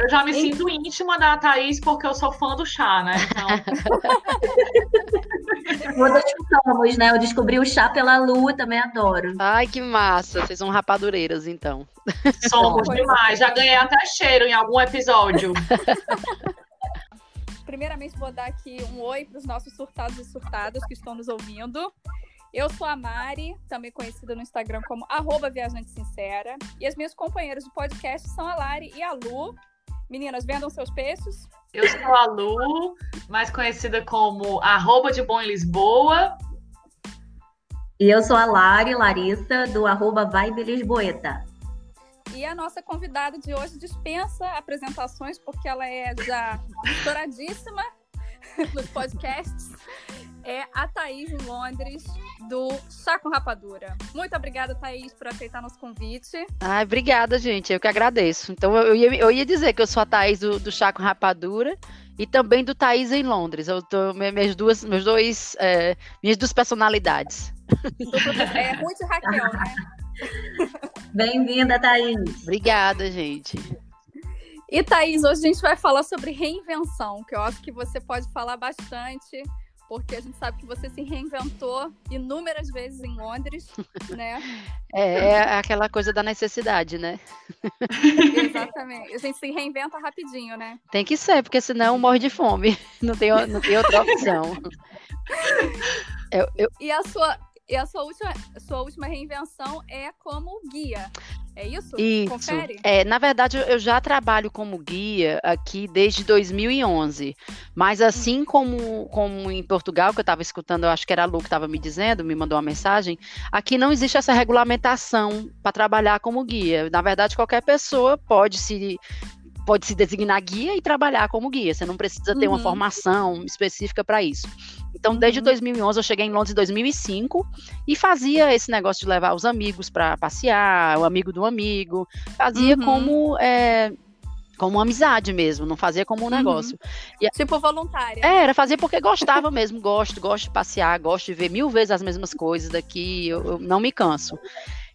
Eu já me sinto íntima da Thaís porque eu sou fã do chá, né? Então... Somos, né? Eu descobri o chá pela lua, também adoro. Ai, que massa. Vocês são rapadureiras, então. Somos demais. Já ganhei até cheiro em algum episódio. Primeiramente, vou dar aqui um oi para os nossos surtados e surtadas que estão nos ouvindo. Eu sou a Mari, também conhecida no Instagram como arroba Viajante Sincera. E as minhas companheiras do podcast são a Lari e a Lu. Meninas, vendam seus peixes. Eu sou a Lu, mais conhecida como arroba de bom em Lisboa. E eu sou a Lari, Larissa, do arroba Vibe Lisboeta. E a nossa convidada de hoje dispensa apresentações, porque ela é já estouradíssima nos podcasts é a Thaís em Londres, do Chá com Rapadura. Muito obrigada, Thaís, por aceitar nosso convite. Ai, obrigada, gente. Eu que agradeço. Então, eu ia, eu ia dizer que eu sou a Thaís do, do Chá com Rapadura e também do Thaís em Londres. Eu tô, minhas duas, meus dois, é, minhas duas personalidades. É e Raquel, né? Bem-vinda, Thaís. Obrigada, gente. E Thaís, hoje a gente vai falar sobre reinvenção, que eu acho que você pode falar bastante porque a gente sabe que você se reinventou inúmeras vezes em Londres, né? É, é aquela coisa da necessidade, né? Exatamente. A gente se reinventa rapidinho, né? Tem que ser, porque senão morre de fome. Não tem, não tem outra opção. Eu, eu... E a sua, e a sua última, sua última reinvenção é como guia. É isso? Isso. Confere? É, na verdade, eu já trabalho como guia aqui desde 2011. Mas assim como, como em Portugal, que eu estava escutando, eu acho que era a Lu que estava me dizendo, me mandou uma mensagem, aqui não existe essa regulamentação para trabalhar como guia. Na verdade, qualquer pessoa pode se pode se designar guia e trabalhar como guia. Você não precisa ter uhum. uma formação específica para isso. Então, desde 2011, uhum. eu cheguei em Londres em 2005 e fazia esse negócio de levar os amigos para passear, o amigo do amigo. Fazia uhum. como. É, como amizade mesmo, não fazia como um uhum. negócio. E, tipo voluntária. É, era fazer porque gostava mesmo, gosto, gosto de passear, gosto de ver mil vezes as mesmas coisas daqui, eu, eu não me canso.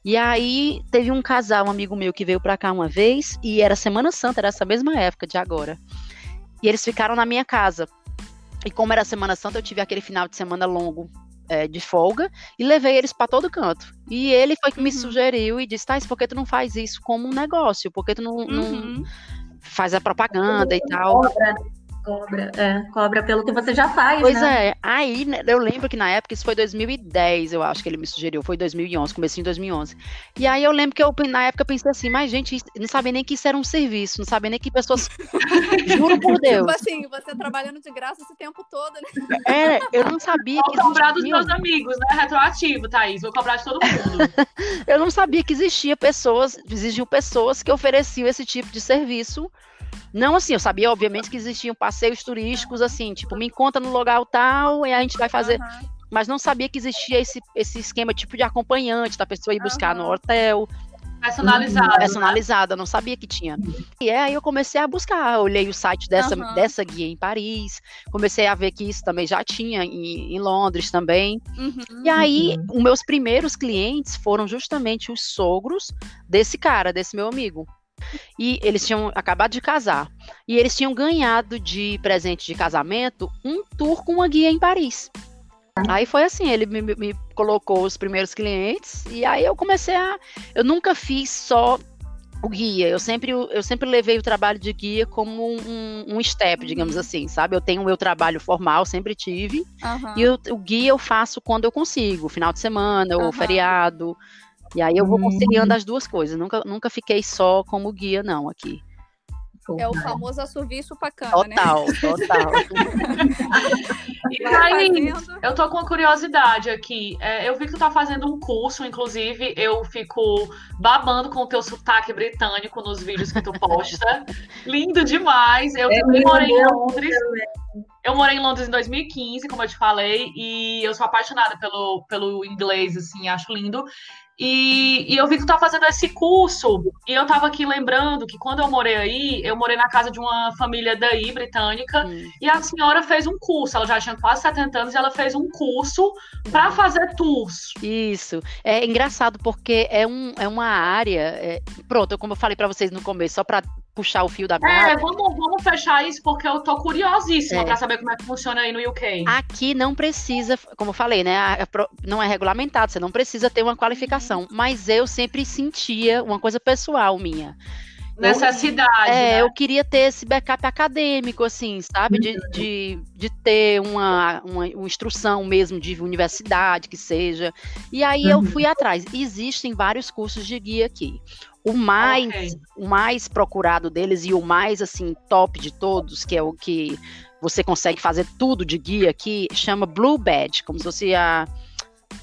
E aí teve um casal, um amigo meu que veio para cá uma vez e era Semana Santa, era essa mesma época de agora. E eles ficaram na minha casa. E como era Semana Santa, eu tive aquele final de semana longo é, de folga e levei eles para todo canto. E ele foi que me uhum. sugeriu e disse: Thais, por que tu não faz isso como um negócio? Por que tu não, uhum. não faz a propaganda e tal? Cobra, é, cobra pelo que você já faz, pois né? é. Aí, né, eu lembro que na época, isso foi 2010, eu acho que ele me sugeriu, foi 2011, comecinho de 2011. E aí eu lembro que eu, na época, pensei assim, mas gente, não sabia nem que isso era um serviço, não sabia nem que pessoas... Juro por Deus. Tipo assim, você trabalhando de graça esse tempo todo, né? É, eu não sabia Vou que Vou cobrar dos meus amigos, né? Retroativo, Thaís, vou cobrar de todo mundo. eu não sabia que existia pessoas, existiam pessoas que ofereciam esse tipo de serviço não assim, eu sabia, obviamente, que existiam passeios turísticos, assim, tipo, me encontra no local tal e a gente vai fazer. Uhum. Mas não sabia que existia esse, esse esquema tipo de acompanhante, da pessoa ir buscar uhum. no hotel. Personalizada. Personalizada, né? não sabia que tinha. E aí eu comecei a buscar, olhei o site dessa, uhum. dessa guia em Paris, comecei a ver que isso também já tinha em, em Londres também. Uhum. E aí, os meus primeiros clientes foram justamente os sogros desse cara, desse meu amigo. E eles tinham acabado de casar. E eles tinham ganhado de presente de casamento um tour com uma guia em Paris. Aí foi assim, ele me, me, colocou os primeiros clientes e aí eu comecei a. Eu nunca fiz só o guia. Eu sempre, eu sempre levei o trabalho de guia como um, um step, digamos uhum. assim, sabe? Eu tenho o meu trabalho formal, sempre tive. Uhum. E o, o guia eu faço quando eu consigo, final de semana ou feriado. E aí eu vou conciliando hum. as duas coisas. Nunca, nunca fiquei só como guia, não, aqui. É o famoso a serviço pacana, total, né? Total, e aí, eu tô com uma curiosidade aqui. É, eu vi que tu tá fazendo um curso, inclusive, eu fico babando com o teu sotaque britânico nos vídeos que tu posta. Lindo demais. Eu é também morei em Londres. Eu morei em Londres em 2015, como eu te falei, e eu sou apaixonada pelo, pelo inglês, assim, acho lindo. E, e, eu vi que tu tá fazendo esse curso, e eu tava aqui lembrando que quando eu morei aí, eu morei na casa de uma família daí, britânica, hum. e a senhora fez um curso, ela já tinha quase 70 anos, e ela fez um curso para fazer tours. Isso, é engraçado porque é, um, é uma área, é, pronto, como eu falei para vocês no começo, só para puxar o fio da meada. É, vamos, vamos fechar isso porque eu tô curiosíssima é. para saber como é que funciona aí no UK. Aqui não precisa, como eu falei, né? Não é regulamentado, você não precisa ter uma qualificação. Mas eu sempre sentia uma coisa pessoal minha necessidade. É, né? eu queria ter esse backup acadêmico, assim, sabe? De, uhum. de, de ter uma, uma, uma, instrução mesmo de universidade, que seja. E aí uhum. eu fui atrás. Existem vários cursos de guia aqui. O mais, okay. o mais procurado deles e o mais, assim, top de todos, que é o que você consegue fazer tudo de guia aqui, chama Blue Badge, como se fosse a,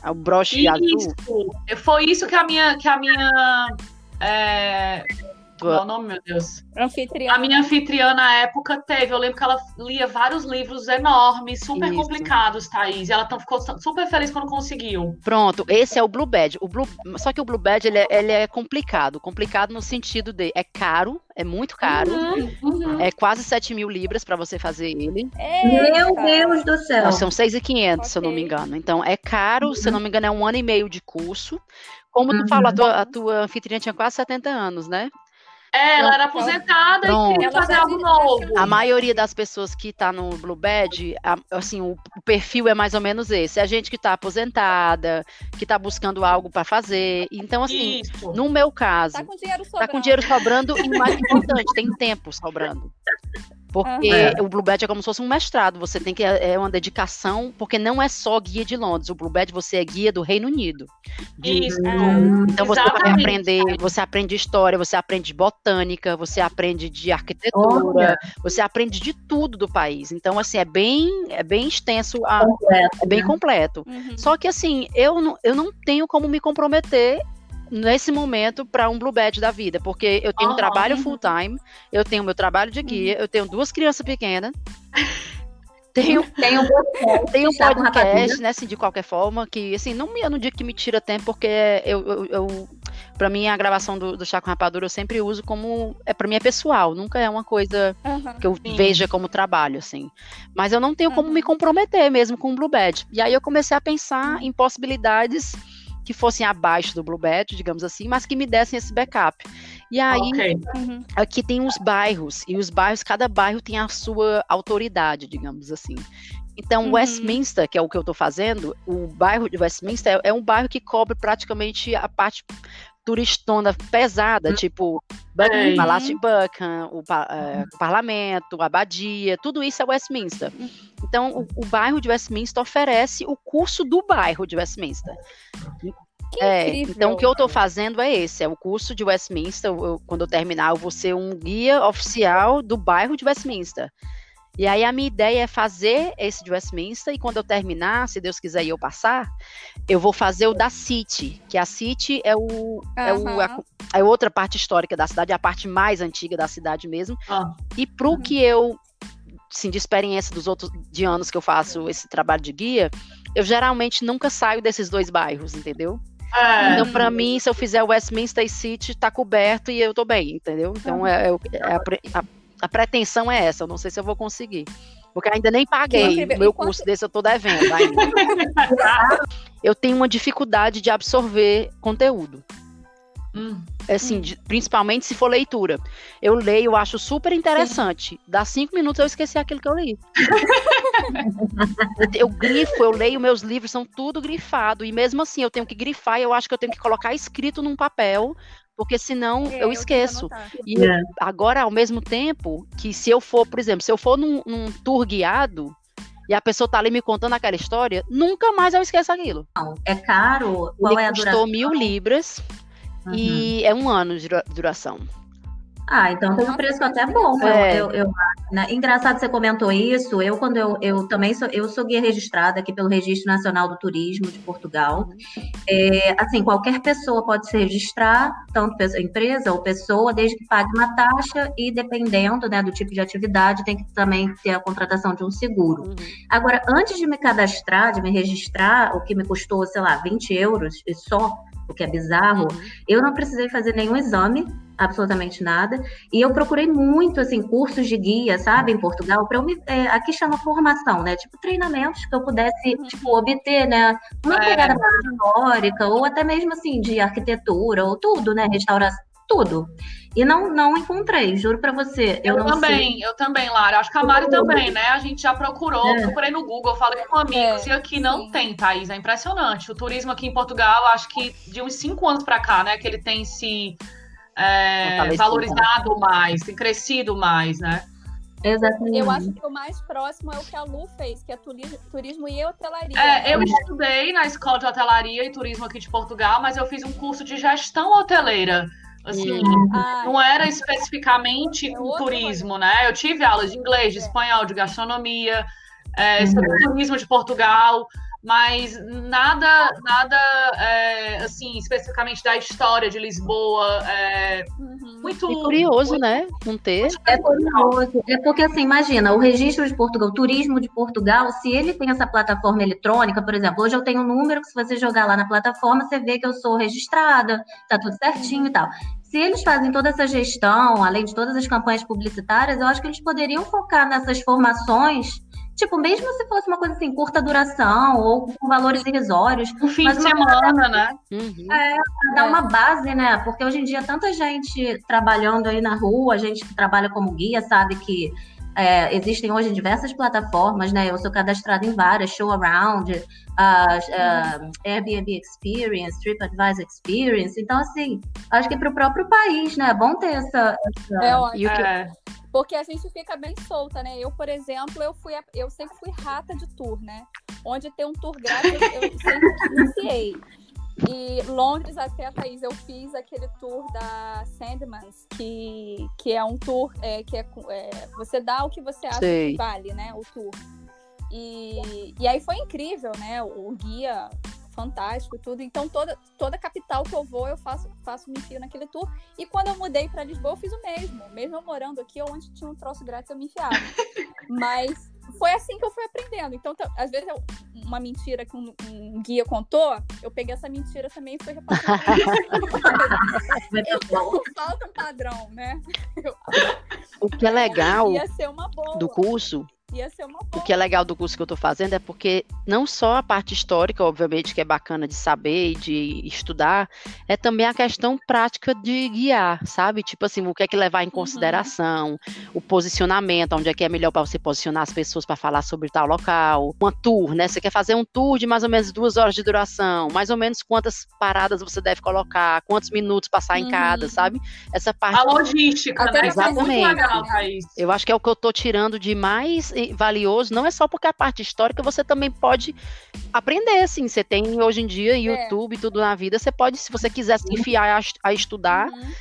a o broche isso. azul. Foi isso que a minha, que a minha é. Qual o nome, meu Deus? Anfitriã. A minha anfitriã na época teve. Eu lembro que ela lia vários livros enormes, super Isso. complicados, Thaís. E ela ficou super feliz quando conseguiu. Pronto, esse é o Blue Badge. O Blue... Só que o Blue Badge ele é, ele é complicado. Complicado no sentido de é caro, é muito caro. Uhum, uhum. É quase 7 mil libras para você fazer ele. Meu Deus do céu. Não, são 6,500, okay. se eu não me engano. Então é caro, uhum. se eu não me engano, é um ano e meio de curso. Como tu uhum. falou, a tua, a tua anfitriã tinha quase 70 anos, né? É, ela era aposentada Pronto. e queria fazer algo novo. A maioria das pessoas que está no Blue Badge, assim, o, perfil é mais ou menos esse. É a gente que está aposentada, que está buscando algo para fazer. Então, assim, Isso. no meu caso, tá com dinheiro sobrando, tá com dinheiro sobrando e mais importante, tem tempo sobrando. Porque uhum. o Blue Badge é como se fosse um mestrado, você tem que é uma dedicação, porque não é só guia de Londres, o Blue Badge você é guia do Reino Unido. De, Isso. então você Exatamente. vai aprender, você aprende história, você aprende botânica, você aprende de arquitetura, você aprende de tudo do país. Então assim, é bem é bem extenso, a, completo, é bem né? completo. Uhum. Só que assim, eu não, eu não tenho como me comprometer nesse momento para um Blue Badge da vida, porque eu tenho um trabalho full time, eu tenho meu trabalho de guia, eu tenho duas crianças pequenas. Tenho, tenho, tenho um podcast, né, assim, de qualquer forma, que, assim, não, eu não digo que me tira tempo, porque eu, eu, eu para mim, a gravação do, do Chá com Rapadura eu sempre uso como, é para mim é pessoal, nunca é uma coisa uhum, que eu sim. veja como trabalho, assim. Mas eu não tenho uhum. como me comprometer mesmo com o Blue Badge. E aí eu comecei a pensar em possibilidades que fossem abaixo do Blue Badge, digamos assim, mas que me dessem esse backup. E aí, okay. Uhum. aqui tem os bairros, e os bairros, cada bairro tem a sua autoridade, digamos assim. Então, uhum. Westminster, que é o que eu estou fazendo, o bairro de Westminster é, é um bairro que cobre praticamente a parte turistona pesada, uhum. tipo Buckingham, Palácio de Buckingham, o, o, Parlamento, a Abadia, tudo isso é Westminster. Então, o, o, bairro de Westminster oferece o curso do bairro de Westminster. É, então, o que eu estou fazendo é esse: é o curso de Westminster. Eu, quando eu terminar, eu vou ser um guia oficial do bairro de Westminster. E aí a minha ideia é fazer esse de Westminster e quando eu terminar, se Deus quiser e eu passar, eu vou fazer o da City, que a City é o, uhum. é, o a, é outra parte histórica da cidade, é a parte mais antiga da cidade mesmo. Uhum. E pro uhum. que eu sim, de experiência dos outros de anos que eu faço esse trabalho de guia, eu geralmente nunca saio desses dois bairros, entendeu? É. Então, para mim, se eu fizer Westminster City, tá coberto e eu tô bem, entendeu? Então, é, é, é a, a a pretensão é essa, eu não sei se eu vou conseguir. Porque ainda nem paguei. O meu curso desse eu tô devendo ainda. eu tenho uma dificuldade de absorver conteúdo. Hum. Assim, hum. De, principalmente se for leitura. Eu leio, eu acho super interessante. Sim. Dá cinco minutos eu esqueci aquilo que eu li. eu grifo, eu leio meus livros, são tudo grifado. E mesmo assim, eu tenho que grifar e eu acho que eu tenho que colocar escrito num papel porque senão é, eu esqueço. E é. agora, ao mesmo tempo, que se eu for, por exemplo, se eu for num, num tour guiado, e a pessoa tá ali me contando aquela história, nunca mais eu esqueço aquilo. Não, é caro? Qual Ele é a custou duração? mil libras uhum. e é um ano de duração. Ah, então tem um preço até bom. É. Eu, eu, né? Engraçado você comentou isso. Eu, quando eu, eu também sou, eu sou guia registrada aqui pelo Registro Nacional do Turismo de Portugal. É, assim, qualquer pessoa pode se registrar, tanto empresa ou pessoa, desde que pague uma taxa e dependendo né, do tipo de atividade, tem que também ter a contratação de um seguro. Uhum. Agora, antes de me cadastrar, de me registrar, o que me custou, sei lá, 20 euros e só, o que é bizarro, uhum. eu não precisei fazer nenhum exame absolutamente nada. E eu procurei muito, assim, cursos de guia, sabe, em Portugal, para eu me. É, aqui chama formação, né? Tipo, treinamentos que eu pudesse, uhum. tipo, obter, né? Uma é. pegada mais histórica, ou até mesmo, assim, de arquitetura, ou tudo, né? Restauração tudo. E não, não encontrei, juro para você. Eu, eu também, sei. eu também, Lara. Acho que a Mari também, né? A gente já procurou, é. procurei no Google, falei com amigos, é, e aqui sim. não tem, Thaís. É impressionante. O turismo aqui em Portugal, acho que de uns cinco anos para cá, né? Que ele tem se é, valorizado mais, tem crescido mais, né? Exatamente. Eu acho que o mais próximo é o que a Lu fez, que é turismo, turismo e hotelaria. É, eu estudei na escola de hotelaria e turismo aqui de Portugal, mas eu fiz um curso de gestão hoteleira. Assim, não era especificamente o turismo, né? Eu tive aulas de inglês, de é. espanhol, de gastronomia, é, sobre turismo de Portugal, mas nada, nada é, assim, especificamente da história de Lisboa. É, uhum. muito é curioso, né? Não ter. É curioso. É porque, assim, imagina, o registro de Portugal, o turismo de Portugal, se ele tem essa plataforma eletrônica, por exemplo, hoje eu tenho um número que se você jogar lá na plataforma, você vê que eu sou registrada, tá tudo certinho e tal se eles fazem toda essa gestão, além de todas as campanhas publicitárias, eu acho que eles poderiam focar nessas formações Tipo, mesmo se fosse uma coisa assim, curta duração ou com valores irrisórios. Um fim de semana, né? Uhum. É, pra dar é. uma base, né? Porque hoje em dia, tanta gente trabalhando aí na rua, a gente que trabalha como guia, sabe que é, existem hoje diversas plataformas, né? Eu sou cadastrada em várias, Show Around, uh, uh, Airbnb Experience, TripAdvisor Experience. Então, assim, acho que para o próprio país, né? É bom ter essa. essa... É ótimo. É. Porque a gente fica bem solta, né? Eu, por exemplo, eu fui eu sempre fui rata de tour, né? Onde tem um tour grátis, eu, eu sempre iniciei. E Londres, até a Thaís, eu fiz aquele tour da Sandmans, que, que é um tour é, que é, é, você dá o que você acha Sei. que vale, né? O tour. E, e aí foi incrível, né? O, o guia fantástico tudo. Então, toda, toda capital que eu vou, eu faço, faço me enfio naquele tour. E quando eu mudei para Lisboa, eu fiz o mesmo. Mesmo eu morando aqui, onde tinha um troço grátis, eu me enfiava. Mas foi assim que eu fui aprendendo. Então, às vezes, eu, uma mentira que um, um, guia contou, eu peguei essa mentira também e fui repassando. então, falta um padrão, né? O que é legal do curso Ia ser uma boa. O que é legal do curso que eu estou fazendo é porque não só a parte histórica, obviamente, que é bacana de saber e de estudar, é também a questão prática de guiar, sabe? Tipo assim, o que é que levar em uhum. consideração, uhum. o posicionamento, onde é que é melhor para você posicionar as pessoas para falar sobre tal local, uma tour, né? Você quer fazer um tour de mais ou menos duas horas de duração, mais ou menos quantas paradas você deve colocar, quantos minutos passar uhum. em cada, uhum. sabe? Essa parte. A logística, né? Exatamente. Legal, eu acho que é o que eu estou tirando de mais valioso, não é só porque a parte histórica você também pode aprender, assim. Você tem hoje em dia é. YouTube, é. tudo na vida, você pode, se você quiser se enfiar a, a estudar, uhum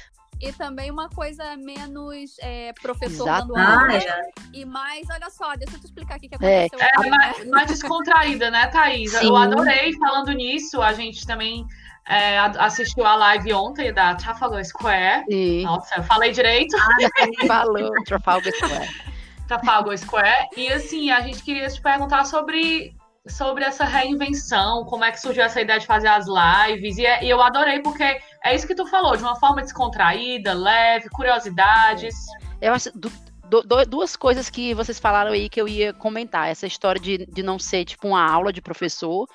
e também uma coisa menos é, professor Exato. dando aula. Ah, e mais, olha só, deixa eu te explicar o que, que é. aconteceu. É, é mais, mais, descontraída, né, Thaís? Sim. Eu adorei falando nisso, a gente também é, assistiu a live ontem da Trafalgar Square. Sim. Nossa, eu falei direito. Ah, falou, Trafalgar Square. Trafalgar Square. E assim, a gente queria te perguntar sobre, sobre essa reinvenção, como é que surgiu essa ideia de fazer as lives. E, é, e eu adorei porque é isso que tu falou, de uma forma descontraída, leve, curiosidades. Eu acho. Do, do, duas coisas que vocês falaram aí que eu ia comentar. Essa história de, de não ser tipo uma aula de professor,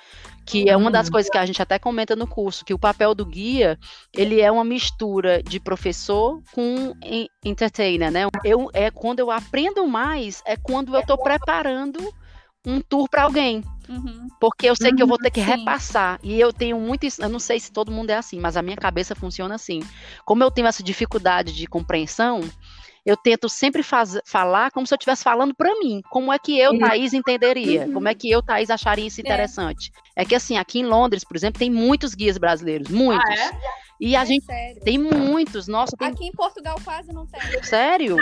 que é uma das uhum. coisas que a gente até comenta no curso, que o papel do guia, ele é uma mistura de professor com entertainer, né? Eu, é quando eu aprendo mais, é quando eu estou preparando um tour para alguém. Uhum. Porque eu sei que eu vou ter que uhum, Sim. repassar. E eu tenho muito isso. Eu não sei se todo mundo é assim, mas a minha cabeça funciona assim. Como eu tenho essa dificuldade de compreensão, eu tento sempre faz, falar como se eu estivesse falando para mim. Como é que eu, Thaís, entenderia? Uhum. Como é que eu, Thaís, acharia isso é. interessante? É. é que, assim, aqui em Londres, por exemplo, tem muitos guias brasileiros. Muitos. Ah, é? E a é gente sério? tem muitos, nossa. Tem... Aqui em Portugal quase não tem. Sério?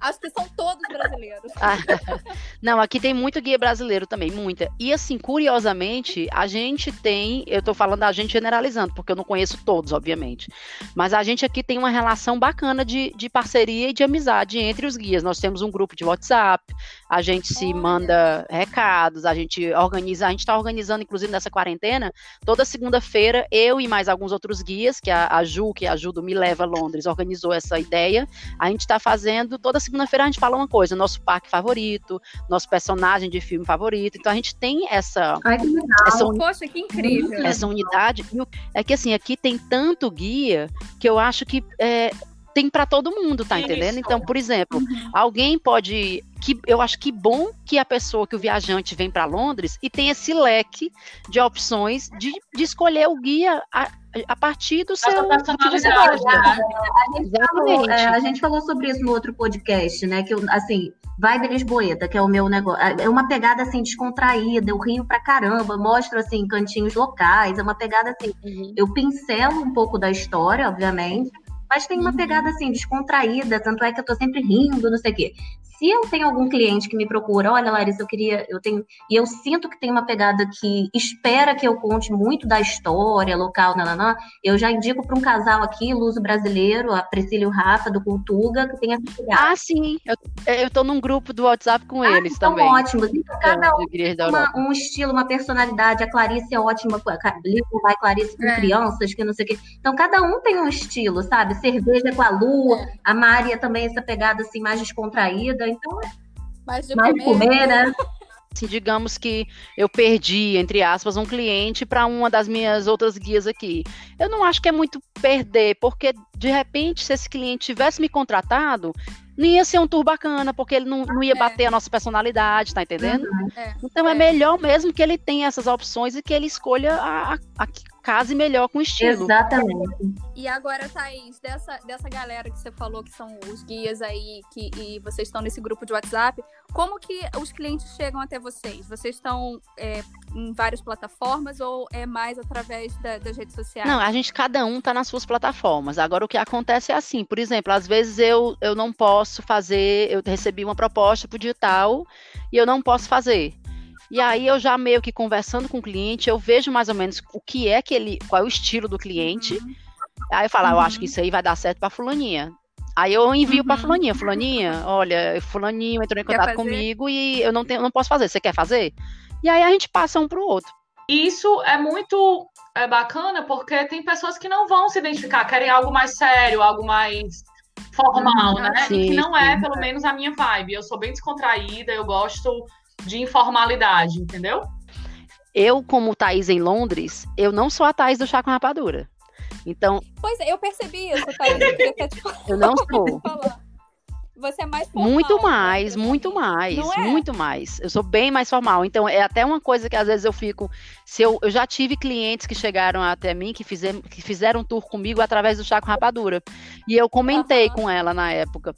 Acho que são todos brasileiros. Ah, não, aqui tem muito guia brasileiro também, muita. E assim, curiosamente, a gente tem, eu tô falando da gente generalizando, porque eu não conheço todos, obviamente. Mas a gente aqui tem uma relação bacana de, de parceria e de amizade entre os guias. Nós temos um grupo de WhatsApp, a gente se Olha. manda recados, a gente organiza, a gente está organizando, inclusive nessa quarentena, toda segunda-feira eu e mais alguns outros guias, que a, a Ju, que é a Ju do Me Leva Londres, organizou essa ideia. A gente está fazendo, toda segunda-feira a gente fala uma coisa, nosso parque favorito, nosso personagem de filme favorito. Então a gente tem essa. Ai, que legal. Essa, Poxa, que incrível. Essa unidade. É que assim, aqui tem tanto guia que eu acho que é, tem para todo mundo, tá Isso. entendendo? Então, por exemplo, uhum. alguém pode que eu acho que bom que a pessoa, que o viajante vem para Londres e tem esse leque de opções de, de escolher o guia a, a partir do seu. Né? A, gente falou, é, a gente falou sobre isso no outro podcast, né? Que eu, assim, vai de Lisboeta, que é o meu negócio. É, é uma pegada assim descontraída, eu rio pra caramba, mostro assim cantinhos locais, é uma pegada assim. Uhum. Eu pincelo um pouco da história, obviamente, mas tem uma pegada assim, descontraída, tanto é que eu tô sempre rindo, não sei o quê. Se eu tenho algum cliente que me procura, olha, Larissa, eu queria, eu tenho, e eu sinto que tem uma pegada que espera que eu conte muito da história local, nananã, eu já indico para um casal aqui, luso brasileiro, a Priscila e o Rafa, do Cultuga, que tem essa pegada. Ah, sim, eu, eu tô num grupo do WhatsApp com ah, eles então também. ótimos. Então, cada um uma, um estilo, uma personalidade. A Clarice é ótima, livro vai Clarice com é. crianças, que não sei o quê. Então, cada um tem um estilo, sabe? Cerveja com a lua, é. a Maria também, essa pegada assim, mais descontraída. Então, é mais de mais comer, comer né? Assim, digamos que eu perdi, entre aspas, um cliente para uma das minhas outras guias aqui. Eu não acho que é muito perder, porque de repente, se esse cliente tivesse me contratado, não ia ser um tour bacana, porque ele não, não ia é. bater a nossa personalidade, tá entendendo? Uhum. É. Então é. é. melhor mesmo que ele tenha essas opções e que ele escolha a, a, a case melhor com estilo. Exatamente. E agora, Thaís, dessa, dessa galera que você falou que são os guias aí que, e vocês estão nesse grupo de WhatsApp, como que os clientes chegam até vocês? Vocês estão é, em várias plataformas ou é mais através da, das redes sociais? Não, a gente, cada um tá nas suas plataformas. Agora, o que acontece é assim, por exemplo, às vezes eu, eu não posso fazer, eu recebi uma proposta pro digital e eu não posso fazer. E aí eu já meio que conversando com o cliente, eu vejo mais ou menos o que é que ele, qual é o estilo do cliente. Uhum. Aí eu falo, ah, eu acho que uhum. isso aí vai dar certo para fulaninha. Aí eu envio uhum. para fulaninha, fulaninha, olha, fulaninho entrou em contato comigo e eu não tenho, não posso fazer. Você quer fazer? E aí a gente passa um para o outro. Isso é muito é bacana porque tem pessoas que não vão se identificar, querem algo mais sério, algo mais formal, uhum, né? Sim, e que não é, pelo menos, a minha vibe. Eu sou bem descontraída, eu gosto de informalidade, entendeu? Eu, como Thaís em Londres, eu não sou a Thaís do chá com rapadura. Então. Pois é, eu percebi isso, Thaís. Eu, eu não sou. Você é mais formal. Muito mais, muito mais, é? muito mais. Eu sou bem mais formal. Então, é até uma coisa que às vezes eu fico. Se eu, eu já tive clientes que chegaram até mim, que, fizer, que fizeram um tour comigo através do chá com rapadura. E eu comentei uhum. com ela na época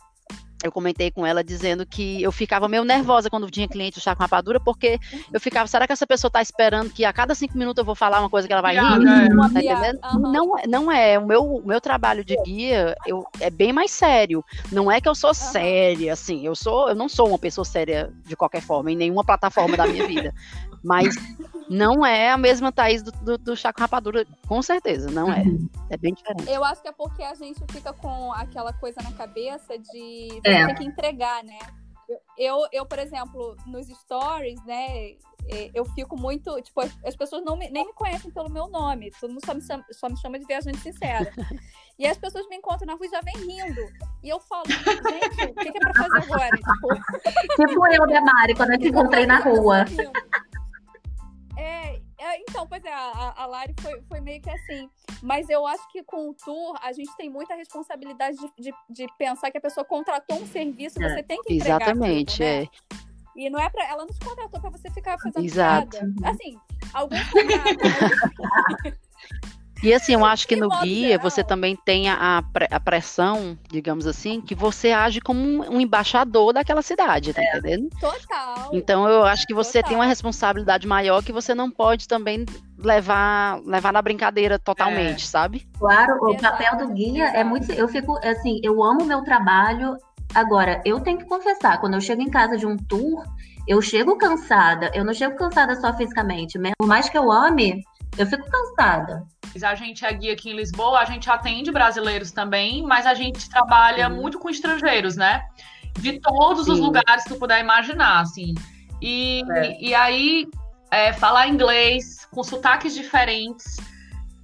eu comentei com ela dizendo que eu ficava meio nervosa quando tinha cliente do chá com rapadura, porque eu ficava, será que essa pessoa está esperando que a cada cinco minutos eu vou falar uma coisa que ela vai rir? É. Tá? Uhum. Não, não é. O meu, o meu trabalho de guia eu, é bem mais sério. Não é que eu sou séria, assim. Eu sou, eu não sou uma pessoa séria de qualquer forma, em nenhuma plataforma da minha vida. Mas não é a mesma Thaís do, do, do chá com rapadura, com certeza, não é. Uhum. É bem diferente. Eu acho que é porque a gente fica com aquela coisa na cabeça de é. ter que entregar, né? Eu, eu, por exemplo, nos stories, né, é, eu fico muito. Tipo, as pessoas não me, nem me conhecem pelo meu nome. Todo mundo só me chama, só me chama de viajante sincera. E as pessoas me encontram na rua e já vem rindo. E eu falo, gente, o que, é pra fazer agora? Tipo, tipo eu, né, Mari, quando eu te encontrei na rua. É, é, então, pois é, a, a Lari foi, foi meio que assim. Mas eu acho que com o tour, a gente tem muita responsabilidade de, de, de pensar que a pessoa contratou um serviço, é, você tem que entregar. Exatamente, aquilo, né? é. E não é para ela não te contratou para você ficar fazendo Exato. piada. Assim, alguns contratam. E assim, eu acho que no guia você também tem a, a pressão, digamos assim, que você age como um, embaixador daquela cidade, tá é. entendendo? Total. Então eu acho que você Total. tem uma responsabilidade maior que você não pode também levar levar na brincadeira totalmente, é. sabe? Claro, o papel do guia é muito. Eu fico assim, eu amo o meu trabalho. Agora, eu tenho que confessar, quando eu chego em casa de um tour, eu chego cansada. Eu não chego cansada só fisicamente, mesmo. Por mais que eu ame, eu fico cansada. A gente é guia aqui em Lisboa, a gente atende brasileiros também, mas a gente trabalha Sim. muito com estrangeiros, né? De todos Sim. os lugares que tu puder imaginar, assim. E, é. e aí, é, falar inglês com sotaques diferentes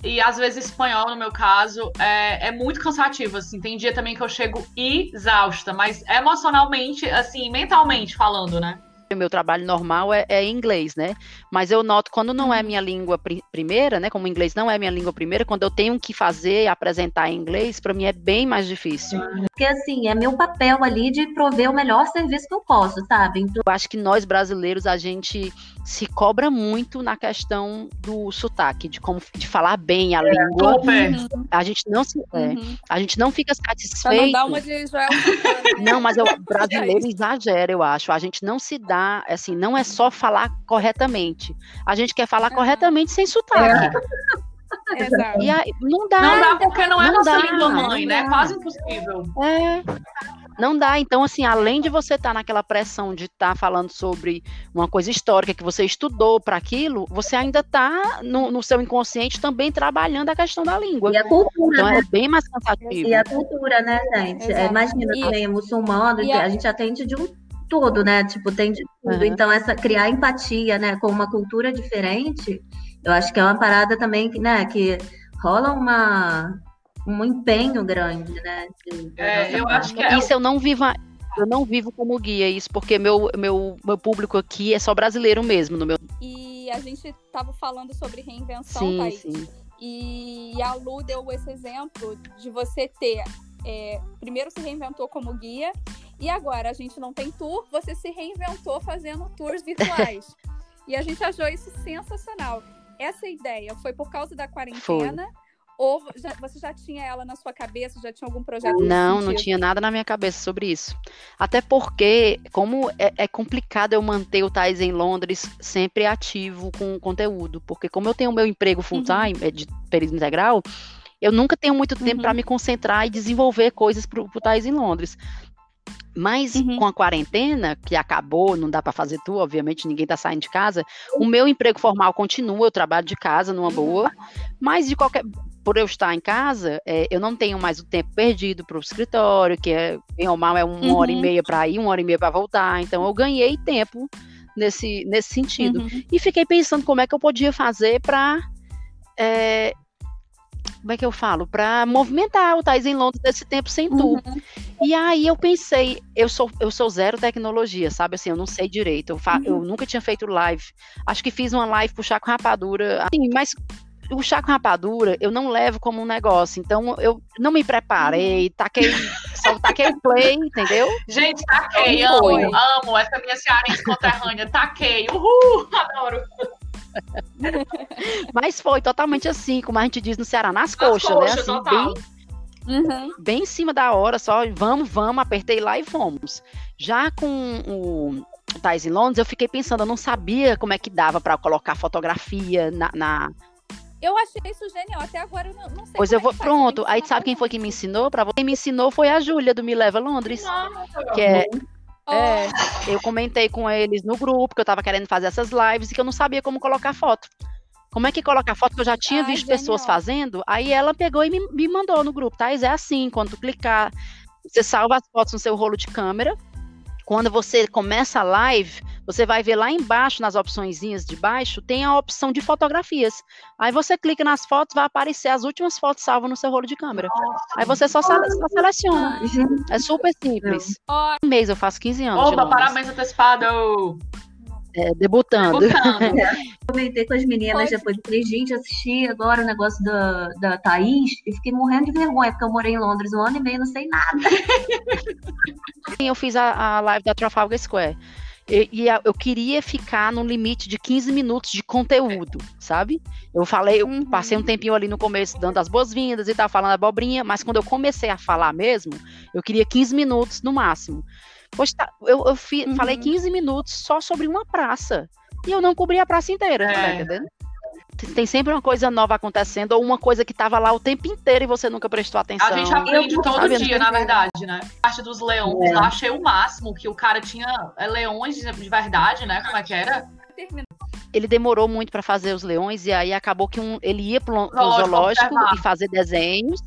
e às vezes espanhol, no meu caso, é, é muito cansativo, assim. Tem dia também que eu chego exausta, mas emocionalmente, assim, mentalmente falando, né? O meu trabalho normal é, é, inglês, né? Mas eu noto quando não é uhum. minha língua pr primeira, né? Como o inglês não é minha língua primeira, quando eu tenho que fazer, apresentar em inglês, para mim é bem mais difícil. Porque assim, é meu papel ali de prover o melhor serviço que eu posso, sabe? Então... Eu acho que nós brasileiros, a gente se cobra muito na questão do sotaque, de como de falar bem a é, língua. Uhum. A gente não se, é, uhum. a gente não fica satisfeito. Não dar uma de Joel Não, mas o brasileiro exagera, eu acho. A gente não se dá, assim, não é só falar corretamente. A gente quer falar corretamente sem sotaque. É. Exato. E aí, não dá. Não dá porque não é não nossa dá, língua mãe, né? É quase impossível. É. Não dá. Então, assim, além de você estar tá naquela pressão de estar tá falando sobre uma coisa histórica que você estudou para aquilo, você ainda está no, no, seu inconsciente também trabalhando a questão da língua. E a cultura. Então, né? é bem mais cansativo. E a cultura, né, gente? É, imagina e, também, muçulmano, a... a gente atende de um tudo, né? Tipo, tem de tudo. Uhum. Então, essa criar empatia, né, com uma cultura diferente, eu acho que é uma parada também, né, que rola uma um empenho grande, né? De, é, eu acho que é... Isso eu não vivo. Eu não vivo como guia isso, porque meu, meu, meu público aqui é só brasileiro mesmo. No meu... E a gente estava falando sobre reinvenção, sim, Thaís. Sim. E a Lu deu esse exemplo de você ter. É, primeiro se reinventou como guia, e agora a gente não tem tour, você se reinventou fazendo tours virtuais. e a gente achou isso sensacional. Essa ideia foi por causa da quarentena. Foi ou já, você já tinha ela na sua cabeça? Já tinha algum projeto? Não, não tinha nada na minha cabeça sobre isso. Até porque, como é, é complicado eu manter o Thais em Londres sempre ativo com conteúdo. Porque, como eu tenho o meu emprego full-time, uhum. É de período integral, eu nunca tenho muito tempo uhum. para me concentrar e desenvolver coisas para o Thais em Londres. Mas uhum. com a quarentena, que acabou, não dá para fazer tudo, obviamente, ninguém tá saindo de casa. O meu emprego formal continua, eu trabalho de casa numa boa. Mas de qualquer por eu estar em casa, é, eu não tenho mais o tempo perdido para o escritório, que é, bem ou mal, é uma uhum. hora e meia para ir, uma hora e meia para voltar. Então, eu ganhei tempo nesse, nesse sentido. Uhum. E fiquei pensando como é que eu podia fazer para. É, como é que eu falo? Para movimentar o Thais em Londres desse tempo sem tu. Uhum. E aí eu pensei, eu sou, eu sou zero tecnologia, sabe? Assim, eu não sei direito. Eu, fa, eu uhum. nunca tinha feito live. Acho que fiz uma live puxar com rapadura. Assim, mas o chá com rapadura eu não levo como um negócio. Então eu não me preparei, taquei, só taquei play, entendeu? Gente, taquei, amo, amo essa minha cearense conterrânea, taquei, uhul, adoro. Mas foi totalmente assim, como a gente diz no Ceará, nas, nas coxas, né? Assim, total. bem, uhum. bem em cima da hora, só vamos, vamos, apertei lá e fomos. Já com o Thais em Londres, eu fiquei pensando, eu não sabia como é que dava para colocar fotografia na, na eu achei isso genial. Até agora eu não, não sei. Pois eu é vou. Pronto. Aí sabe quem foi que me ensinou? Para você. Quem me ensinou foi a Júlia do Me Leva Londres. Nossa, que é. Oh. É, eu comentei com eles no grupo que eu tava querendo fazer essas lives e que eu não sabia como colocar foto. Como é que coloca foto? Que eu já tinha Ai, visto genial. pessoas fazendo. Aí ela pegou e me, me mandou no grupo, tá? É assim, quando tu clicar, você salva as fotos no seu rolo de câmera. Quando você começa a live, você vai ver lá embaixo, nas opçõezinhas de baixo, tem a opção de fotografias. Aí você clica nas fotos, vai aparecer as últimas fotos salvas no seu rolo de câmera. Aí você só, só seleciona. É super simples. Um mês eu faço 15 anos. Opa, parabéns antecipado! É, debutando. debutando. Comentei com as meninas depois. Falei, gente, assisti agora o negócio da, da Thaís e fiquei morrendo de vergonha, porque eu morei em Londres um ano e meio, não sei nada. eu fiz a, a live da Trafalgar Square. E, e, eu queria ficar no limite de 15 minutos de conteúdo, sabe? Eu falei, eu uhum. passei um tempinho ali no começo dando as boas-vindas e tal, falando abobrinha, mas quando eu comecei a falar mesmo, eu queria 15 minutos no máximo. Poxa, tá, eu, eu fi, uhum. falei 15 minutos só sobre uma praça. E eu não cobri a praça inteira, tá é. tá entendendo? tem sempre uma coisa nova acontecendo, ou uma coisa que estava lá o tempo inteiro e você nunca prestou atenção. A gente aprende eu, todo dia, na verdade, né? A parte dos leões, é. eu achei o máximo que o cara tinha é, leões de verdade, né? Como é que era? Ele demorou muito para fazer os leões e aí acabou que um, ele ia para o zoológico e fazer desenhos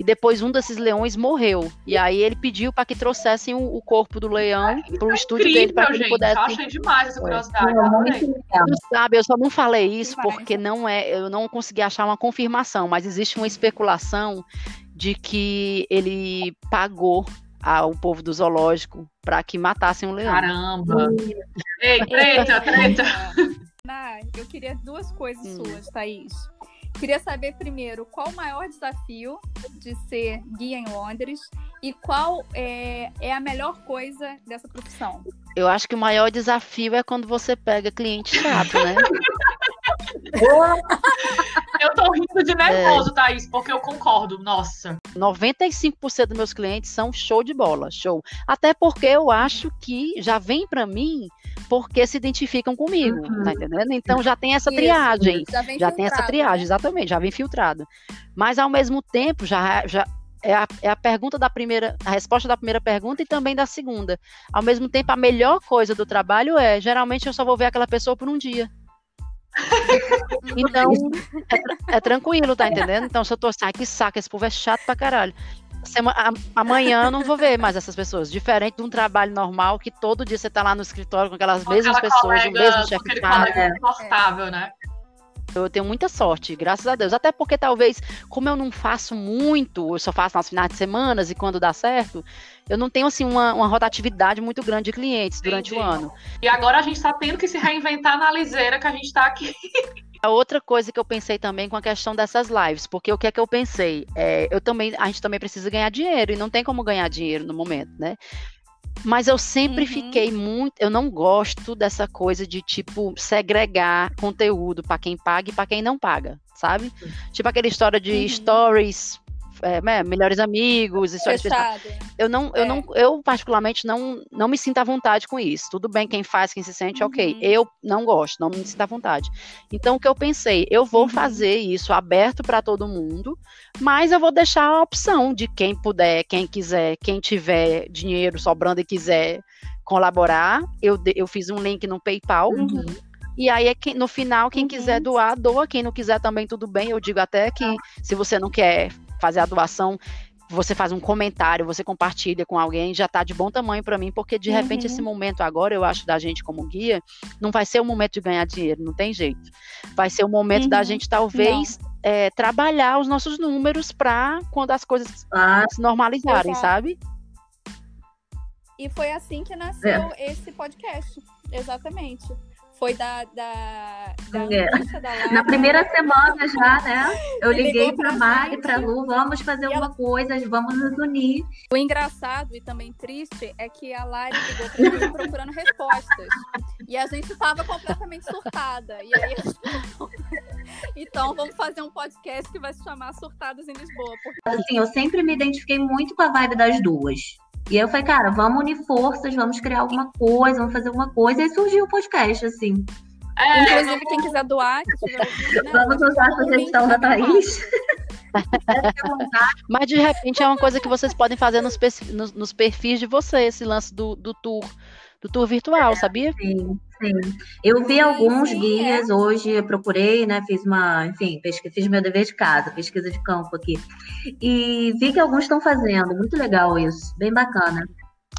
e depois um desses leões morreu. E aí ele pediu para que trouxessem o, o, corpo do leão para o estúdio incrível, dele para que ele pudesse. Eu achei demais essa curiosidade. É. Sabe, eu só não falei isso porque não é, eu não consegui achar uma confirmação, mas existe uma especulação de que ele pagou ao povo do zoológico para que matassem um leão. Caramba! Ei, treta, treta! eu queria duas coisas hum. suas, Thaís. Queria saber primeiro qual o maior desafio de ser guia em Londres e qual é, é a melhor coisa dessa profissão. Eu acho que o maior desafio é quando você pega cliente chato, né? eu tô rindo de nervoso, é. Thaís, porque eu concordo, nossa. 95% dos meus clientes são show de bola, show. Até porque eu acho que já vem para mim porque se identificam comigo, uhum. tá entendendo? Então já tem essa triagem. Isso, já, já tem essa triagem, né? exatamente, já vem filtrado. Mas ao mesmo tempo, já, já é a, é a pergunta da primeira, a resposta da primeira pergunta e também da segunda. Ao mesmo tempo, a melhor coisa do trabalho é, geralmente eu só vou ver aquela pessoa por um dia. Então, é, é, tranquilo, tá entendendo? Então, se eu tô assim, que saco, esse povo é chato pra caralho. Semana, amanhã eu não vou ver mais essas pessoas. Diferente de um trabalho normal que todo dia você tá lá no escritório com aquelas com mesmas pessoas, o mesmo chefe de confortável, né? Eu tenho muita sorte, graças a Deus. Até porque talvez, como eu não faço muito, eu só faço nas finais de semana e quando dá certo, eu não tenho assim uma, uma rotatividade muito grande de clientes durante Entendi. o ano. E agora a gente está tendo que se reinventar na liseira que a gente está aqui. A outra coisa que eu pensei também com a questão dessas lives, porque o que é que eu pensei? É, eu também, a gente também precisa ganhar dinheiro e não tem como ganhar dinheiro no momento, né? Mas eu sempre uhum. fiquei muito. Eu não gosto dessa coisa de, tipo, segregar conteúdo para quem paga e para quem não paga, sabe? Uhum. Tipo aquela história de uhum. stories é, né, melhores amigos, histórias Fechado. Eu não, eu é. não, eu particularmente não, não me sinto à vontade com isso. Tudo bem quem faz, quem se sente, uhum. ok. Eu não gosto, não me sinto à vontade. Então o que eu pensei, eu vou uhum. fazer isso aberto para todo mundo, mas eu vou deixar a opção de quem puder, quem quiser, quem tiver dinheiro sobrando e quiser colaborar. Eu, eu fiz um link no PayPal. Uhum. E aí, é que, no final, quem uhum. quiser doar, doa. Quem não quiser também, tudo bem. Eu digo até que se você não quer fazer a doação, você faz um comentário, você compartilha com alguém, já está de bom tamanho para mim, porque de repente esse uhum. momento agora, eu acho, da gente como guia, não vai ser o momento de ganhar dinheiro, não tem jeito. Vai ser o momento uhum. da gente talvez é, trabalhar os nossos números para quando as coisas ah, se normalizarem, exato. sabe? E foi assim que nasceu é. esse podcast, exatamente foi da, da, da, é. da Na primeira semana já, né? Eu liguei para Mari e para Lu, vamos fazer alguma ela... coisa, vamos nos unir. O engraçado e também triste é que a Lari ligou pra mim procurando respostas. E a gente estava completamente surtada. E aí, então vamos fazer um podcast que vai se chamar Surtadas em Lisboa. Porque... Assim, eu sempre me identifiquei muito com a vibe das duas. E aí eu falei, cara, vamos unir forças, vamos criar alguma coisa, vamos fazer alguma coisa. E aí surgiu o podcast, assim. É, Inclusive, quem quiser doar, que ouvindo, né? Vamos usar a sugestão da Thaís. Mas de repente é uma coisa que vocês podem fazer nos, nos, nos perfis de vocês, esse lance do, do tour, do tour virtual, sabia? Sim. Sim. Eu vi alguns sim, guias é. hoje, eu procurei, né? Fiz uma, enfim, pesquisa, fiz meu dever de casa, pesquisa de campo aqui. E vi que alguns estão fazendo. Muito legal isso. Bem bacana.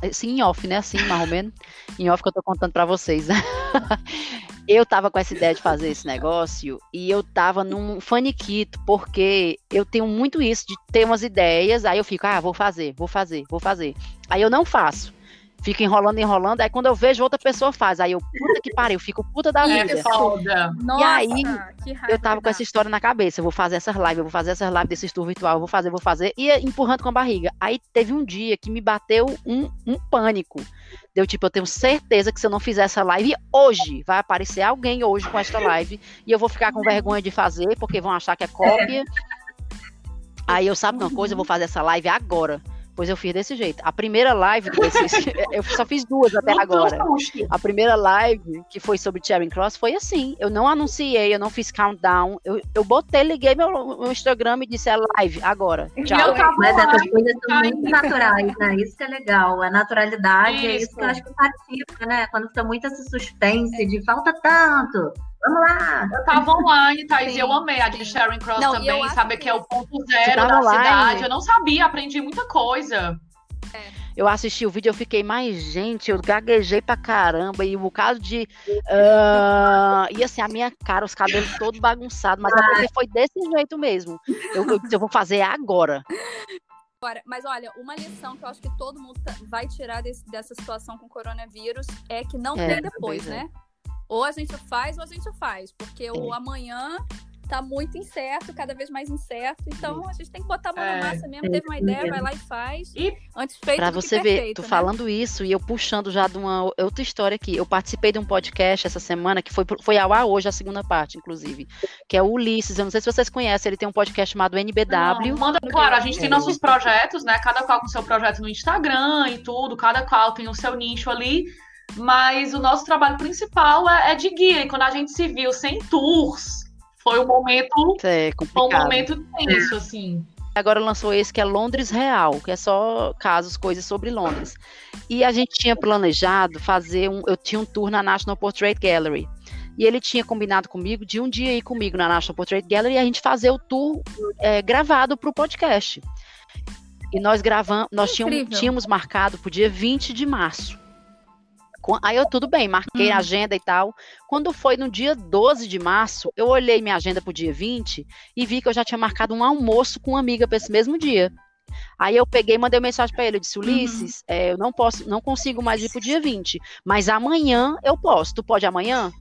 É, sim, em off, né? Assim, mais ou menos. Em off que eu tô contando para vocês. eu tava com essa ideia de fazer esse negócio e eu tava num faniquito, porque eu tenho muito isso de ter umas ideias, aí eu fico, ah, vou fazer, vou fazer, vou fazer. Aí eu não faço fica enrolando, enrolando. Aí quando eu vejo outra pessoa faz, aí eu, puta que pariu, fico puta da vida. É foda. e aí, eu tava com essa história na cabeça, eu vou fazer essas lives, eu vou fazer essas lives desse tour virtual, eu vou fazer, vou fazer, e empurrando com a barriga. Aí teve um dia que me bateu um, um pânico. Deu tipo, eu tenho certeza que se eu não fizer essa live hoje, vai aparecer alguém hoje com essa live, e eu vou ficar com vergonha de fazer, porque vão achar que é cópia. Aí eu sabe uma coisa, eu vou fazer essa live agora. Pois eu fiz desse jeito. A primeira live desses, eu só fiz duas até agora. A primeira live, que foi sobre Charing Cross, foi assim. Eu não anunciei, eu não fiz countdown. Eu, eu botei, liguei meu, meu Instagram e disse é live agora. Tchau. Mas essas coisas são muito naturais, né? Isso que é legal. A naturalidade isso. é isso que eu acho que participa, né? Quando fica muito esse suspense de falta tanto Vamos lá! Eu tava online, Thaís, e eu amei a de Sharon Cross não, também, sabe que é o ponto zero da online. cidade. Eu não sabia, aprendi muita coisa. É. Eu assisti o vídeo, eu fiquei mais, gente, eu gaguejei pra caramba, e um bocado de. Uh, e assim, a minha cara, os cabelos todos bagunçados, mas é porque foi desse jeito mesmo. Eu, eu, eu vou fazer agora. Agora, mas olha, uma lição que eu acho que todo mundo tá, vai tirar desse, dessa situação com o coronavírus é que não é, tem depois, é. Ou a gente faz ou a gente faz, porque é. o amanhã tá muito incerto, cada vez mais incerto. Então a gente tem que botar a mão é, na massa mesmo. Teve uma ideia, vai lá e faz. E antes feito Pra você ver, perfeito, tô né? falando isso e eu puxando já de uma outra história aqui. Eu participei de um podcast essa semana que foi, foi ao ar hoje, a segunda parte, inclusive, que é o Ulisses. Eu não sei se vocês conhecem, ele tem um podcast chamado NBW. Não, manda, claro, a gente tem nossos projetos, né? Cada qual com seu projeto no Instagram e tudo, cada qual tem o seu nicho ali. Mas o nosso trabalho principal é, é de guia. E quando a gente se viu sem tours, foi um momento, é foi um momento tenso, assim. Agora lançou esse que é Londres Real, que é só casos, coisas sobre Londres. E a gente tinha planejado fazer um. Eu tinha um tour na National Portrait Gallery. E ele tinha combinado comigo de um dia ir comigo na National Portrait Gallery e a gente fazer o tour é, gravado para o podcast. E nós gravamos, nós tínhamos, tínhamos marcado para o dia 20 de março. Aí eu, tudo bem, marquei hum. a agenda e tal. Quando foi no dia 12 de março, eu olhei minha agenda pro dia 20 e vi que eu já tinha marcado um almoço com uma amiga para esse mesmo dia. Aí eu peguei e mandei uma mensagem para ele, eu disse, uhum. Ulisses, uhum. é, eu não posso, não consigo mais ir pro dia 20, mas amanhã eu posso. Tu pode amanhã?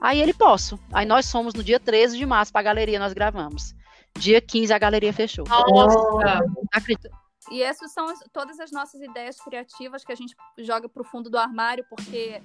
Aí ele posso. Aí nós fomos no dia 13 de março para a galeria, nós gravamos. Dia 15 a galeria fechou. Nossa! Acredito. E essas são as, todas as nossas ideias criativas que a gente joga para o fundo do armário, porque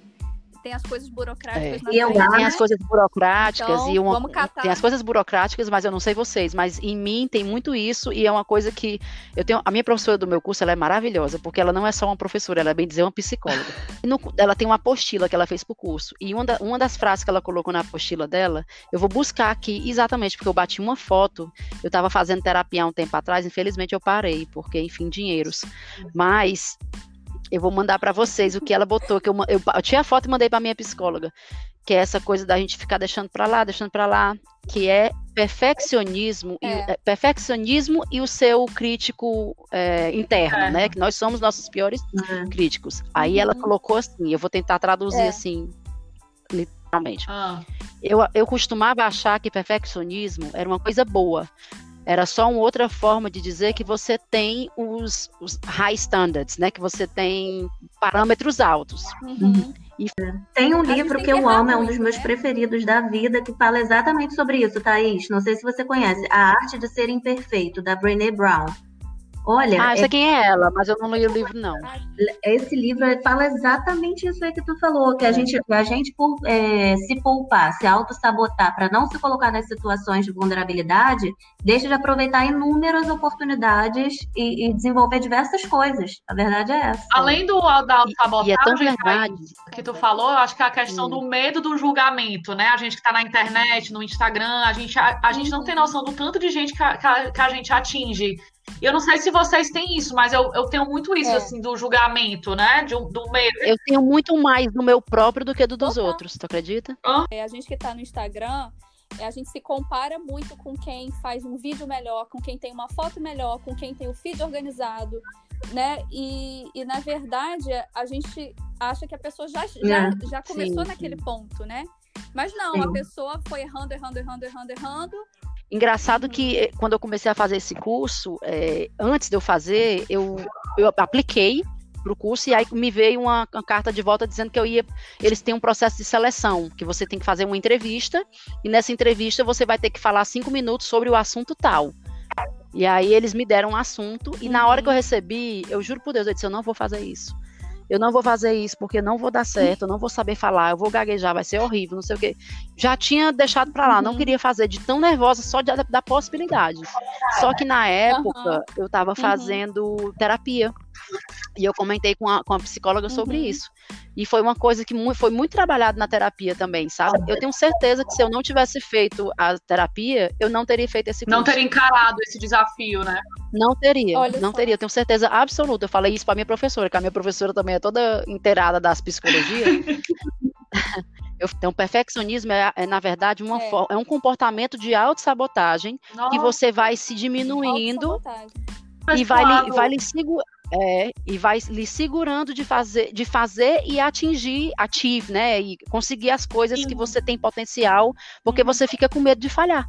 tem as coisas burocráticas. É. Eu, tem as coisas burocráticas então, e uma, tem as coisas burocráticas, mas eu não sei vocês, mas em mim tem muito isso e é uma coisa que eu tenho. A minha professora do meu curso ela é maravilhosa porque ela não é só uma professora, ela é bem dizer uma psicóloga. No, ela tem uma apostila que ela fez pro curso e uma, da, uma das frases que ela colocou na apostila dela, eu vou buscar aqui exatamente porque eu bati uma foto. Eu estava fazendo terapia há um tempo atrás, infelizmente eu parei porque enfim dinheiros, mas eu vou mandar para vocês o que ela botou, que eu, eu, eu tinha a foto e mandei para minha psicóloga, que é essa coisa da gente ficar deixando para lá, deixando para lá, que é perfeccionismo, é. E, é, perfeccionismo e o seu crítico é, interno, é. né? Que nós somos nossos piores uhum. críticos. Aí ela uhum. colocou assim, eu vou tentar traduzir é. assim, literalmente. Ah. Eu, eu costumava achar que perfeccionismo era uma coisa boa, era só uma outra forma de dizer que você tem os, os high standards, né? Que você tem parâmetros altos. Uhum. E... Tem um livro que eu amo, é um dos meus né? preferidos da vida, que fala exatamente sobre isso, Thaís. Não sei se você conhece. A Arte de Ser Imperfeito, da Brené Brown. Olha. Ah, eu sei é... quem é ela, mas eu não li o livro, não. Esse livro fala exatamente isso aí que tu falou, que a gente, a gente por, é, se poupar, se auto-sabotar para não se colocar nas situações de vulnerabilidade, deixa de aproveitar inúmeras oportunidades e, e desenvolver diversas coisas. A verdade é essa. Além do da auto-sabotagem é tão verdade. que tu falou, eu acho que é a questão do medo do julgamento, né? A gente que está na internet, no Instagram, a gente, a, a gente não tem noção do tanto de gente que a, que a gente atinge eu não sei se vocês têm isso, mas eu, eu tenho muito isso, é. assim, do julgamento, né? Do, do medo. Eu tenho muito mais do meu próprio do que do dos Opa. outros, tu acredita? É, a gente que tá no Instagram, é, a gente se compara muito com quem faz um vídeo melhor, com quem tem uma foto melhor, com quem tem o feed organizado, né? E, e na verdade, a gente acha que a pessoa já, já, é, já começou sim, naquele sim. ponto, né? Mas não, sim. a pessoa foi errando, errando, errando, errando, errando, Engraçado que eh, quando eu comecei a fazer esse curso, é, antes de eu fazer, eu, eu apliquei para o curso e aí me veio uma, uma, carta de volta dizendo que eu ia. Eles têm um processo de seleção, que você tem que fazer uma entrevista, e nessa entrevista você vai ter que falar cinco minutos sobre o assunto tal. E aí eles me deram um assunto, e na hora que eu uhum. recebi, eu juro por Deus, eu disse, eu não vou fazer isso eu não vou fazer isso porque não vou dar certo, eu não vou saber falar, eu vou gaguejar, vai ser horrível, não sei o quê. Já tinha deixado para lá, uhum. não queria fazer de tão nervosa só de, da possibilidade. Só que na época uhum. eu estava fazendo terapia. E eu comentei com a, com a psicóloga sobre uhum. isso. E foi uma coisa que foi muito trabalhado na terapia também, sabe? Eu tenho certeza que se eu não tivesse feito a terapia, eu não teria feito esse curso. Não teria encarado esse desafio, né? Não teria, Olha não só. teria. Eu tenho certeza absoluta. Eu falei isso para minha professora, que a minha professora também é toda inteirada das psicologias. Eu, então, perfeccionismo é, é na verdade, uma é. é um comportamento de autossabotagem que você vai se diminuindo e vai lhe, vai lhe segurar. É, e vai lhe segurando de fazer, de fazer e atingir, ative, né? E conseguir as coisas Sim. que você tem potencial, porque uhum. você fica com medo de falhar.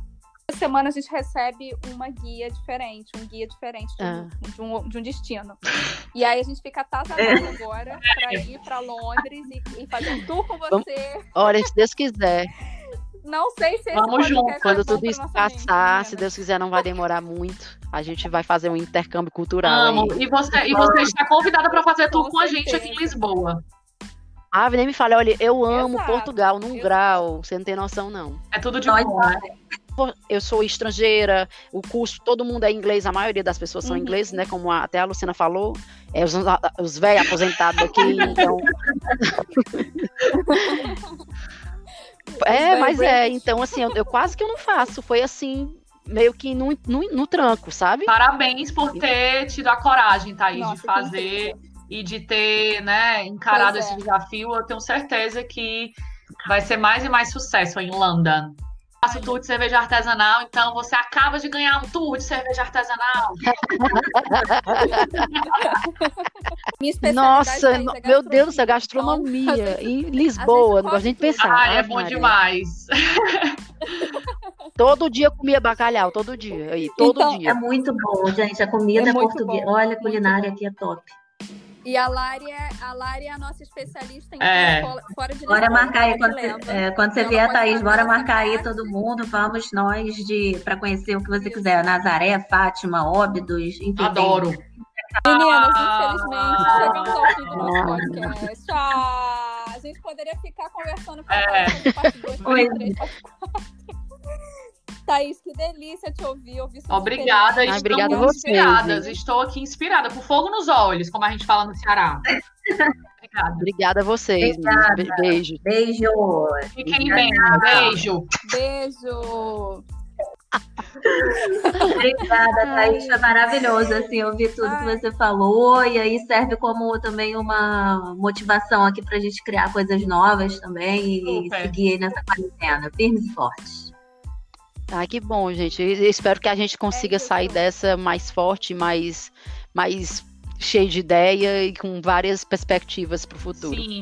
Toda semana a gente recebe uma guia diferente, um guia diferente de, um, ah. de, um, de um, destino. E aí a gente fica atazanado é. agora para ir para Londres e, e, fazer um tour com você. Olha, se Deus quiser. Não sei se Vamos junto. Quando tudo isso passar, se Deus quiser, não vai demorar muito. A gente vai fazer um intercâmbio cultural. Amo. E você, e você está convidada para fazer tour com, com a gente aqui em Lisboa. Ah, nem me fale, olha, eu amo Exato. Portugal num Exato. grau, você não tem noção, não. É tudo de bom, né? eu sou estrangeira, o curso, todo mundo é inglês, a maioria das pessoas são uhum. ingleses, né? Como a, até a Luciana falou, é, os, os velhos aposentados aqui, então. é, mas é, então assim, eu, eu, quase que eu não faço. Foi assim, meio que no, no, no tranco, sabe? Parabéns por ter tido a coragem, Thaís, Nossa, de fazer e de ter, né, encarado esse desafio. Eu tenho certeza que vai ser mais e mais sucesso em London faço tour de cerveja artesanal, então você acaba de ganhar um tour de cerveja artesanal. Nossa, é meu Deus do céu, gastronomia em Lisboa, não gosto nem de pensar. Ah, é bom demais. Todo dia comia bacalhau, todo dia. Aí, todo então, dia. É muito bom, gente. A comida é portuguesa. Olha, a culinária aqui é top. E a Lari é a, Lari é a nossa especialista em é. fora de Bora marcar aí, quando, é, quando você vier, Thaís, bora marcar aí todo mundo. Vamos nós de para conhecer o que você quiser. Nazaré, Fátima, Óbidos, enfim. Adoro. Meninas, infelizmente, chegamos ao fim do nosso podcast. Ah, a gente poderia ficar conversando com é. parte 2, parte 3, parte 4. Thaís, que delícia te ouvir. ouvir Obrigada, ah, obrigada a inspiradas. Você, Estou aqui inspirada, com fogo nos olhos, como a gente fala no Ceará. Obrigada. Obrigada a vocês. Obrigada. Beijo. Beijo. Fiquem bem. Beijo. Beijo. Obrigada, Thaís. Foi maravilhoso assim, ouvir tudo Ai. que você falou. E aí serve como também uma motivação aqui para a gente criar coisas novas também e seguir nessa quarentena, firmes e fortes. Ah, que bom, gente. Eu espero que a gente consiga é sair dessa mais forte, mais, mais cheio de ideia e com várias perspectivas para o futuro. Sim.